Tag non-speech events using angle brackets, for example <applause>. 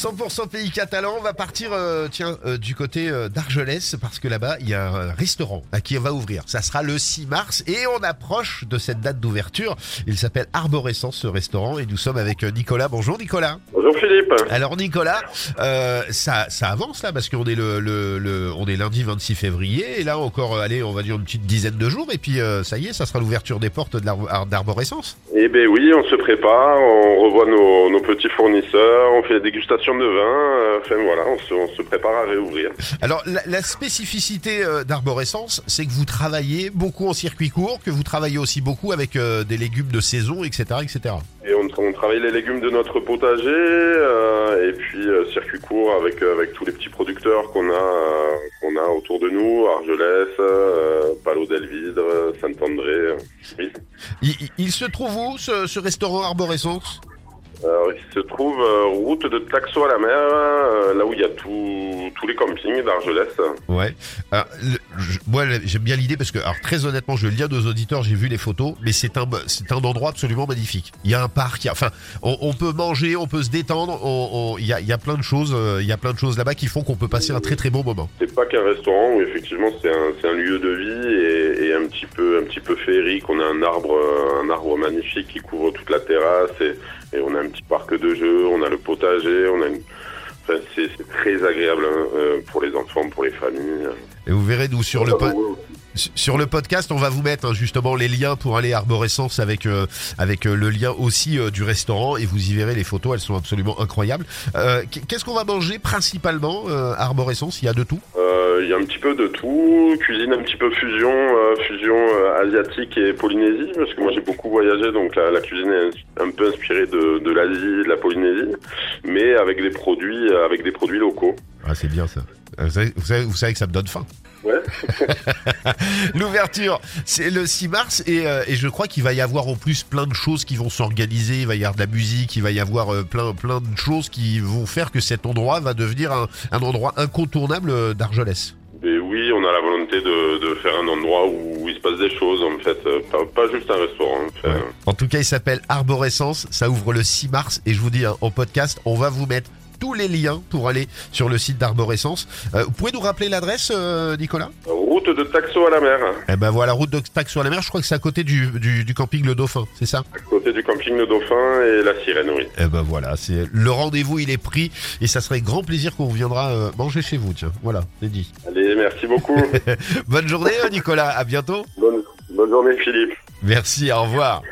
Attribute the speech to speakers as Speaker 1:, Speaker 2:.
Speaker 1: 100% pays catalan, on va partir euh, tiens euh, du côté euh, d'Argelès parce que là-bas il y a un restaurant à qui on va ouvrir. Ça sera le 6 mars et on approche de cette date d'ouverture. Il s'appelle Arborescence ce restaurant et nous sommes avec euh, Nicolas. Bonjour Nicolas.
Speaker 2: Bonjour Philippe.
Speaker 1: Alors Nicolas, euh, ça ça avance là parce qu'on est le, le, le- on est lundi 26 février et là encore euh, allez on va dire une petite dizaine de jours et puis euh, ça y est ça sera l'ouverture des portes d'Arborescence.
Speaker 2: Eh ben oui, on se prépare, on revoit nos, nos petits fournisseurs, on fait la dégustation de vin, euh, enfin voilà, on se, on se prépare à réouvrir.
Speaker 1: Alors la, la spécificité euh, d'Arborescence, c'est que vous travaillez beaucoup en circuit court, que vous travaillez aussi beaucoup avec euh, des légumes de saison, etc., etc.
Speaker 2: Et on, on travaille les légumes de notre potager, euh, et circuit court avec, euh, avec tous les petits producteurs qu'on a, euh, qu'on a autour de nous, Argelès, euh, Palo d'Elvidre, Saint-André. euh, oui.
Speaker 1: Il, se trouve où ce, ce restaurant Arborescence?
Speaker 2: Alors, il se trouve euh, route de Taxo à la mer, euh, là où il y a tout- tous les campings d'Argelès.
Speaker 1: Ouais. Alors, moi, j'aime bien l'idée parce que, alors très honnêtement, je le dis à nos auditeurs, j'ai vu les photos, mais c'est un, c'est un endroit absolument magnifique. Il y a un parc, enfin, on, peut manger, on peut se détendre, il y, a, plein de choses, euh, il y a plein de choses là-bas qui font qu'on peut passer un très très bon moment.
Speaker 2: C'est pas qu'un restaurant où effectivement c'est un, lieu de vie et, un petit peu un petit peu féerique. On a un arbre un arbre magnifique qui couvre toute la terrasse et, et on a un petit parc de jeux. On a le potager. On a une c'est très agréable hein, euh, pour les enfants, pour les familles.
Speaker 1: Et vous verrez, nous, sur le, po- Sur le podcast, on va vous mettre hein, justement les liens pour aller à Arborescence avec euh, avec euh, le lien aussi euh, du restaurant et vous y verrez les photos, elles sont absolument incroyables. Qu'est-ce qu'on va manger principalement à Arborescence? Il y a de tout?
Speaker 2: Euh, Il y a un petit peu de tout, cuisine un petit peu fusion, euh, fusion euh, asiatique et Polynésie, parce que moi j'ai beaucoup voyagé, donc la, cuisine est un peu inspirée de, de l'Asie, de la Polynésie, mais avec des produits, euh, avec des produits locaux.
Speaker 1: Ah, c'est bien ça. Euh, Vous savez, vous, savez, vous savez que ça me donne faim.
Speaker 2: Ouais. <laughs>
Speaker 1: L'ouverture, c'est le 6 mars et, euh, et je crois qu'il va y avoir en plus plein de choses qui vont s'organiser. Il va y avoir de la musique, il va y avoir euh, plein plein de choses qui vont faire que cet endroit va devenir un, un endroit incontournable d'Argelès.
Speaker 2: Et oui, on a la volonté de, de faire un endroit où il se passe des choses, en fait, pas, pas juste un restaurant.
Speaker 1: En tout cas, il s'appelle Arborescence. Ça ouvre le 6 mars et je vous dis hein, en podcast, on va vous mettre tous les liens pour aller sur le site d'Arborescence. Euh, vous pouvez nous rappeler l'adresse, euh, Nicolas?
Speaker 2: Route de Taxo à la mer,
Speaker 1: Eh ben voilà, route de Tac sur la mer. Je crois que c'est à côté du, du, du camping Le Dauphin, c'est ça?
Speaker 2: À côté du camping Le Dauphin et la Sirène, oui.
Speaker 1: Eh ben voilà, c'est le rendez-vous, il est pris et ça serait grand plaisir qu'on viendra euh, manger chez vous. Tiens, voilà, c'est dit.
Speaker 2: Allez, merci beaucoup. <laughs>
Speaker 1: Bonne journée, Nicolas. À bientôt.
Speaker 2: bonne, bonne journée, Philippe.
Speaker 1: Merci.
Speaker 2: Au revoir.